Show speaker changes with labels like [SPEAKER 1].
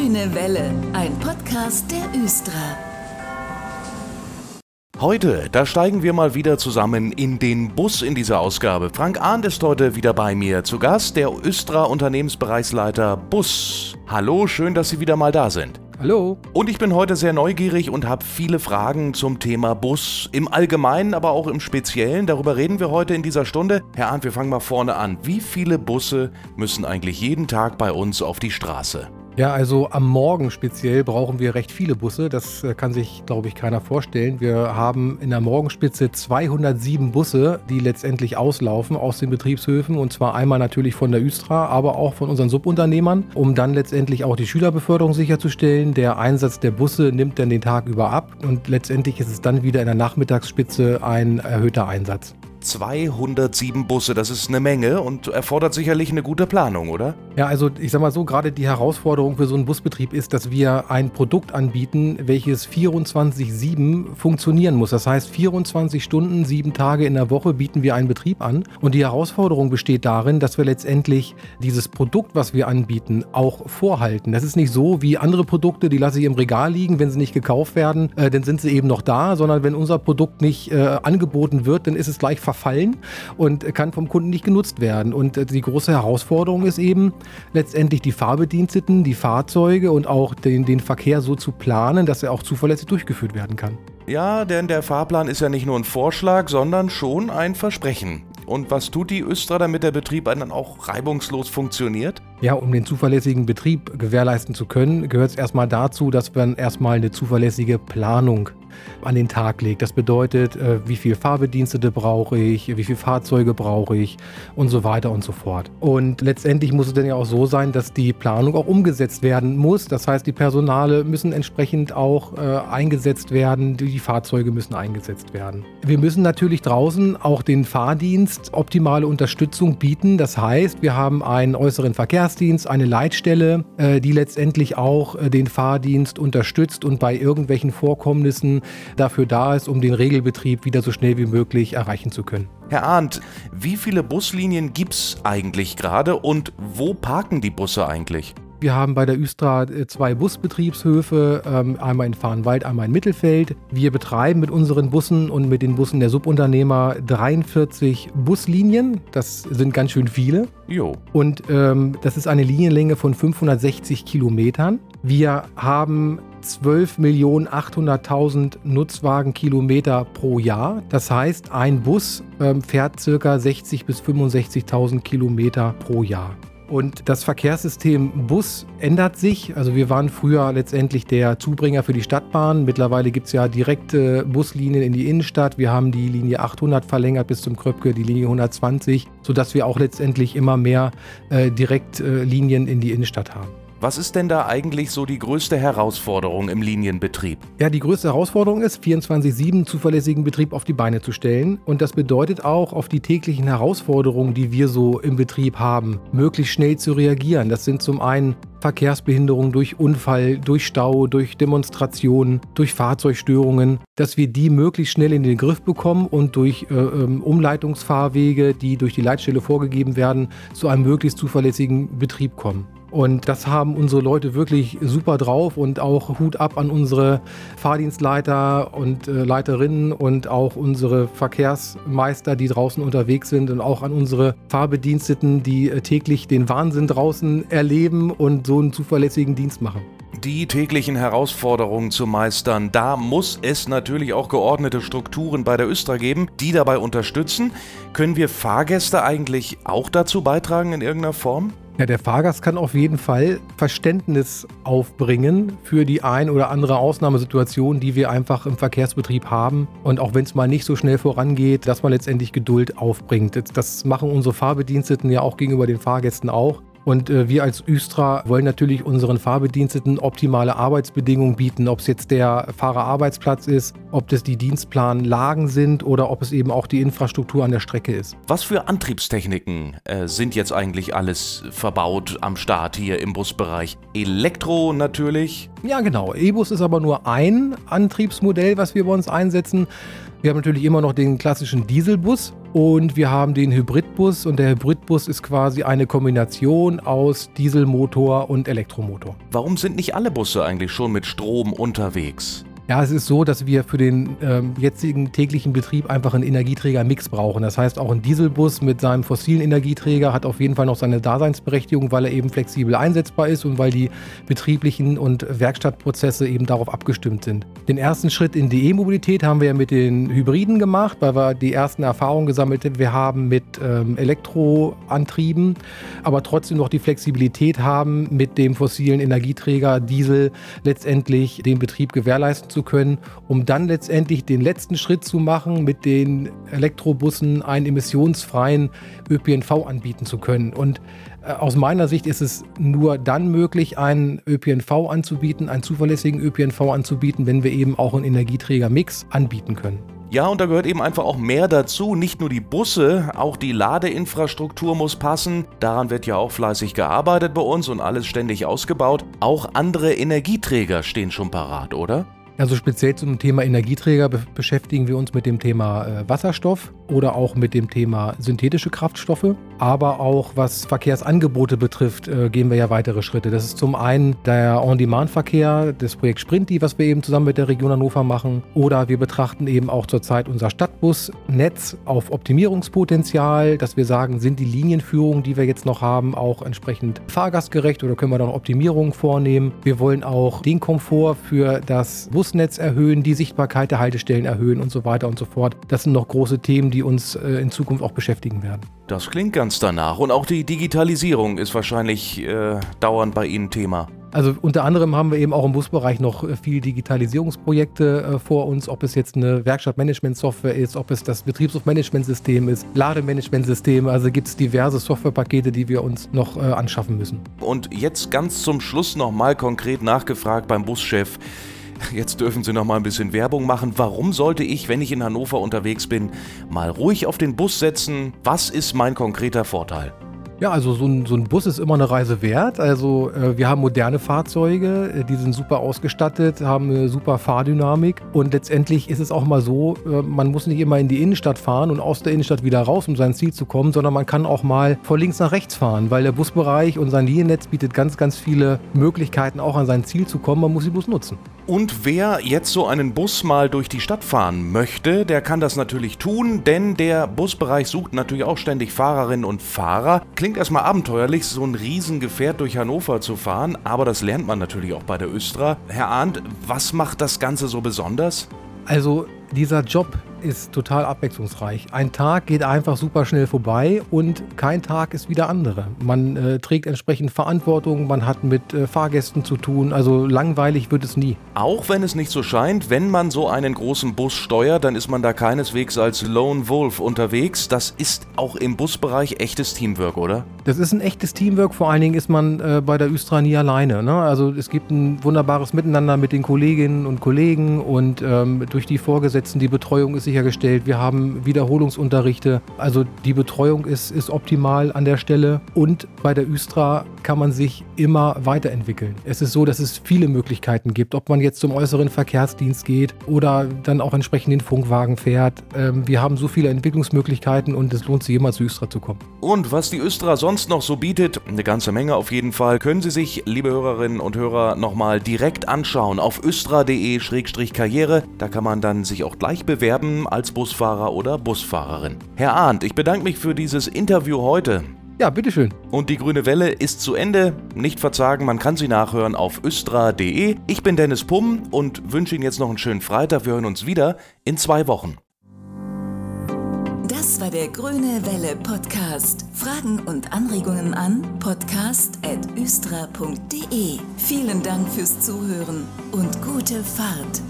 [SPEAKER 1] Grüne Welle, ein Podcast der Östra.
[SPEAKER 2] Heute, da steigen wir mal wieder zusammen in den Bus in dieser Ausgabe. Frank Arndt ist heute wieder bei mir zu Gast, der Östra Unternehmensbereichsleiter Bus. Hallo, schön, dass Sie wieder mal da sind.
[SPEAKER 3] Hallo.
[SPEAKER 2] Und ich bin heute sehr neugierig und habe viele Fragen zum Thema Bus im Allgemeinen, aber auch im Speziellen. Darüber reden wir heute in dieser Stunde. Herr Arndt, wir fangen mal vorne an. Wie viele Busse müssen eigentlich jeden Tag bei uns auf die Straße?
[SPEAKER 3] Ja, also am Morgen speziell brauchen wir recht viele Busse. Das äh, kann sich, glaube ich, keiner vorstellen. Wir haben in der Morgenspitze 207 Busse, die letztendlich auslaufen aus den Betriebshöfen. Und zwar einmal natürlich von der Üstra, aber auch von unseren Subunternehmern, um dann letztendlich auch die Schülerbeförderung sicherzustellen. Der Einsatz der Busse nimmt dann den Tag über ab und letztendlich ist es dann wieder in der Nachmittagsspitze ein erhöhter Einsatz.
[SPEAKER 2] 207 Busse, das ist eine Menge und erfordert sicherlich eine gute Planung, oder?
[SPEAKER 3] Ja, also ich sag mal so, gerade die Herausforderung für so einen Busbetrieb ist, dass wir ein Produkt anbieten, welches 24-7 funktionieren muss. Das heißt, 24 Stunden, sieben Tage in der Woche bieten wir einen Betrieb an. Und die Herausforderung besteht darin, dass wir letztendlich dieses Produkt, was wir anbieten, auch vorhalten. Das ist nicht so wie andere Produkte, die lasse ich im Regal liegen, wenn sie nicht gekauft werden, äh, dann sind sie eben noch da, sondern wenn unser Produkt nicht äh, angeboten wird, dann ist es gleich verfallen und kann vom Kunden nicht genutzt werden. Und äh, die große Herausforderung ist eben letztendlich die Fahrbediensteten, die Fahrzeuge und auch den, den Verkehr so zu planen, dass er auch zuverlässig durchgeführt werden kann.
[SPEAKER 2] Ja, denn der Fahrplan ist ja nicht nur ein Vorschlag, sondern schon ein Versprechen. Und was tut die Östra, damit der Betrieb dann auch reibungslos funktioniert?
[SPEAKER 3] Ja, um den zuverlässigen Betrieb gewährleisten zu können, gehört es erstmal dazu, dass man erstmal eine zuverlässige Planung an den Tag legt. Das bedeutet, äh, wie viel Fahrbedienstete brauche ich, wie viele Fahrzeuge brauche ich und so weiter und so fort. Und letztendlich muss es dann ja auch so sein, dass die Planung auch umgesetzt werden muss. Das heißt, die Personale müssen entsprechend auch äh, eingesetzt werden, die Fahrzeuge müssen eingesetzt werden. Wir müssen natürlich draußen auch den Fahrdienst optimale Unterstützung bieten. Das heißt, wir haben einen äußeren Verkehrsdienst, eine Leitstelle, äh, die letztendlich auch äh, den Fahrdienst unterstützt und bei irgendwelchen Vorkommnissen dafür da ist, um den Regelbetrieb wieder so schnell wie möglich erreichen zu können.
[SPEAKER 2] Herr Arndt, wie viele Buslinien gibt es eigentlich gerade und wo parken die Busse eigentlich?
[SPEAKER 3] Wir haben bei der Üstra äh, zwei Busbetriebshöfe, ähm, einmal in Farnwald, einmal in Mittelfeld. Wir betreiben mit unseren Bussen und mit den Bussen der Subunternehmer 43 Buslinien. Das sind ganz schön viele.
[SPEAKER 2] Jo.
[SPEAKER 3] Und ähm, das ist eine Linienlänge von 560 Kilometern. Wir haben 12.800.000 Nutzwagenkilometer pro Jahr. Das heißt, ein Bus ähm, fährt ca. 60.000 bis 65.000 Kilometer pro Jahr. Und das Verkehrssystem Bus ändert sich. Also wir waren früher letztendlich der Zubringer für die Stadtbahn. Mittlerweile gibt es ja direkte Buslinien in die Innenstadt. Wir haben die Linie 800 verlängert bis zum Kröpke, die Linie 120, sodass wir auch letztendlich immer mehr äh, Direktlinien äh, in die Innenstadt haben.
[SPEAKER 2] Was ist denn da eigentlich so die größte Herausforderung im Linienbetrieb?
[SPEAKER 3] Ja, die größte Herausforderung ist, 24-7 zuverlässigen Betrieb auf die Beine zu stellen. Und das bedeutet auch, auf die täglichen Herausforderungen, die wir so im Betrieb haben, möglichst schnell zu reagieren. Das sind zum einen Verkehrsbehinderung durch Unfall, durch Stau, durch Demonstrationen, durch Fahrzeugstörungen, dass wir die möglichst schnell in den Griff bekommen und durch äh, ähm, Umleitungsfahrwege, die durch die Leitstelle vorgegeben werden, zu einem möglichst zuverlässigen Betrieb kommen. Und das haben unsere Leute wirklich super drauf und auch Hut ab an unsere Fahrdienstleiter und äh, Leiterinnen und auch unsere Verkehrsmeister, die draußen unterwegs sind und auch an unsere Fahrbediensteten, die äh, täglich den Wahnsinn draußen erleben und so einen zuverlässigen Dienst machen
[SPEAKER 2] die täglichen Herausforderungen zu meistern. Da muss es natürlich auch geordnete Strukturen bei der Östra geben, die dabei unterstützen. Können wir Fahrgäste eigentlich auch dazu beitragen in irgendeiner Form?
[SPEAKER 3] Ja, der Fahrgast kann auf jeden Fall Verständnis aufbringen für die ein oder andere Ausnahmesituation, die wir einfach im Verkehrsbetrieb haben. Und auch wenn es mal nicht so schnell vorangeht, dass man letztendlich Geduld aufbringt. Das machen unsere Fahrbediensteten ja auch gegenüber den Fahrgästen auch. Und äh, wir als Östra wollen natürlich unseren Fahrbediensteten optimale Arbeitsbedingungen bieten, ob es jetzt der Fahrerarbeitsplatz ist, ob das die Dienstplanlagen sind oder ob es eben auch die Infrastruktur an der Strecke ist.
[SPEAKER 2] Was für Antriebstechniken äh, sind jetzt eigentlich alles verbaut am Start hier im Busbereich? Elektro natürlich,
[SPEAKER 3] Ja, genau. E-Bus ist aber nur ein Antriebsmodell, was wir bei uns einsetzen. Wir haben natürlich immer noch den klassischen Dieselbus und wir haben den Hybridbus und der Hybridbus ist quasi eine Kombination aus Dieselmotor und Elektromotor.
[SPEAKER 2] Warum sind nicht alle Busse eigentlich schon mit Strom unterwegs?
[SPEAKER 3] Ja, es ist so, dass wir für den ähm, jetzigen täglichen Betrieb einfach einen Energieträger-Mix brauchen. Das heißt, auch ein Dieselbus mit seinem fossilen Energieträger hat auf jeden Fall noch seine Daseinsberechtigung, weil er eben flexibel einsetzbar ist und weil die betrieblichen und Werkstattprozesse eben darauf abgestimmt sind. Den ersten Schritt in die E-Mobilität haben wir ja mit den Hybriden gemacht, weil wir die ersten Erfahrungen gesammelt haben. Mit ähm, Elektroantrieben, aber trotzdem noch die Flexibilität haben, mit dem fossilen Energieträger Diesel letztendlich den Betrieb gewährleisten zu zu können, um dann letztendlich den letzten Schritt zu machen, mit den Elektrobussen einen emissionsfreien ÖPNV anbieten zu können. Und äh, aus meiner Sicht ist es nur dann möglich, einen ÖPNV anzubieten, einen zuverlässigen ÖPNV anzubieten, wenn wir eben auch einen Energieträger-Mix anbieten können.
[SPEAKER 2] Ja, und da gehört eben einfach auch mehr dazu. Nicht nur die Busse, auch die Ladeinfrastruktur muss passen. Daran wird ja auch fleißig gearbeitet bei uns und alles ständig ausgebaut. Auch andere Energieträger stehen schon parat, oder?
[SPEAKER 3] Also speziell zum Thema Energieträger be beschäftigen wir uns mit dem Thema äh, Wasserstoff oder auch mit dem Thema synthetische Kraftstoffe. Aber auch was Verkehrsangebote betrifft, äh, gehen wir ja weitere Schritte. Das ist zum einen der On-Demand-Verkehr, das Projekt Sprinti, was wir eben zusammen mit der Region Hannover machen. Oder wir betrachten eben auch zurzeit unser Stadtbusnetz auf Optimierungspotenzial, dass wir sagen, sind die Linienführungen, die wir jetzt noch haben, auch entsprechend fahrgastgerecht oder können wir da noch Optimierungen vornehmen. Wir wollen auch den Komfort für das Bus Busnetz erhöhen, die Sichtbarkeit der Haltestellen erhöhen und so weiter und so fort. Das sind noch große Themen, die uns äh, in Zukunft auch beschäftigen werden.
[SPEAKER 2] Das klingt ganz danach. Und auch die Digitalisierung ist wahrscheinlich äh, dauernd bei Ihnen Thema.
[SPEAKER 3] Also unter anderem haben wir eben auch im Busbereich noch äh, viel Digitalisierungsprojekte äh, vor uns, ob es jetzt eine Werkstattmanagement-Software ist, ob es das Betriebshofmanagementsystem ist, Lademanagementsystem. Also gibt es diverse Softwarepakete, die wir uns noch äh, anschaffen müssen.
[SPEAKER 2] Und jetzt ganz zum Schluss nochmal konkret nachgefragt beim Buschef. Jetzt dürfen Sie noch mal ein bisschen Werbung machen. Warum sollte ich, wenn ich in Hannover unterwegs bin, mal ruhig auf den Bus setzen? Was ist mein konkreter Vorteil?
[SPEAKER 3] Ja, also so ein, so ein Bus ist immer eine Reise wert. Also äh, wir haben moderne Fahrzeuge, äh, die sind super ausgestattet, haben eine super Fahrdynamik und letztendlich ist es auch mal so, äh, man muss nicht immer in die Innenstadt fahren und aus der Innenstadt wieder raus, um sein Ziel zu kommen, sondern man kann auch mal von links nach rechts fahren, weil der Busbereich und sein Liniennetz bietet ganz, ganz viele Möglichkeiten, auch an sein Ziel zu kommen. Man muss die Bus nutzen.
[SPEAKER 2] Und wer jetzt so einen Bus mal durch die Stadt fahren möchte, der kann das natürlich tun, denn der Busbereich sucht natürlich auch ständig Fahrerinnen und Fahrer. Klingt erstmal abenteuerlich, so ein Riesengefährt durch Hannover zu fahren, aber das lernt man natürlich auch bei der Östra. Herr Arndt, was macht das Ganze so besonders?
[SPEAKER 3] Also dieser Job ist total abwechslungsreich. Ein Tag geht einfach super schnell vorbei und kein Tag ist wie der andere. Man äh, trägt entsprechend Verantwortung, man hat mit äh, Fahrgästen zu tun, also langweilig wird es nie.
[SPEAKER 2] Auch wenn es nicht so scheint, wenn man so einen großen Bus steuert, dann ist man da keineswegs als Lone Wolf unterwegs. Das ist auch im Busbereich echtes Teamwork, oder?
[SPEAKER 3] Das ist ein echtes Teamwork, vor allen Dingen ist man äh, bei der Östra nie alleine. Ne? Also es gibt ein wunderbares Miteinander mit den Kolleginnen und Kollegen und ähm, durch die Vorgesetzten, die Betreuung ist sichergestellt. Wir haben Wiederholungsunterrichte. Also die Betreuung ist, ist optimal an der Stelle. Und bei der Üstra kann man sich immer weiterentwickeln. Es ist so, dass es viele Möglichkeiten gibt, ob man jetzt zum äußeren Verkehrsdienst geht oder dann auch entsprechend den Funkwagen fährt. Ähm, wir haben so viele Entwicklungsmöglichkeiten und es lohnt sich immer zu Üstra zu kommen.
[SPEAKER 2] Und was die Üstra sonst noch so bietet, eine ganze Menge auf jeden Fall, können Sie sich, liebe Hörerinnen und Hörer, nochmal direkt anschauen auf östra.de-karriere. Da kann man dann sich auch gleich bewerben als Busfahrer oder Busfahrerin. Herr Arndt, ich bedanke mich für dieses Interview heute.
[SPEAKER 3] Ja, bitteschön.
[SPEAKER 2] Und die grüne Welle ist zu Ende. Nicht verzagen, man kann sie nachhören auf östra.de. Ich bin Dennis Pumm und wünsche Ihnen jetzt noch einen schönen Freitag. Wir hören uns wieder in zwei Wochen.
[SPEAKER 1] Das war der Grüne Welle Podcast. Fragen und Anregungen an podcast.östra.de. Vielen Dank fürs Zuhören und gute Fahrt.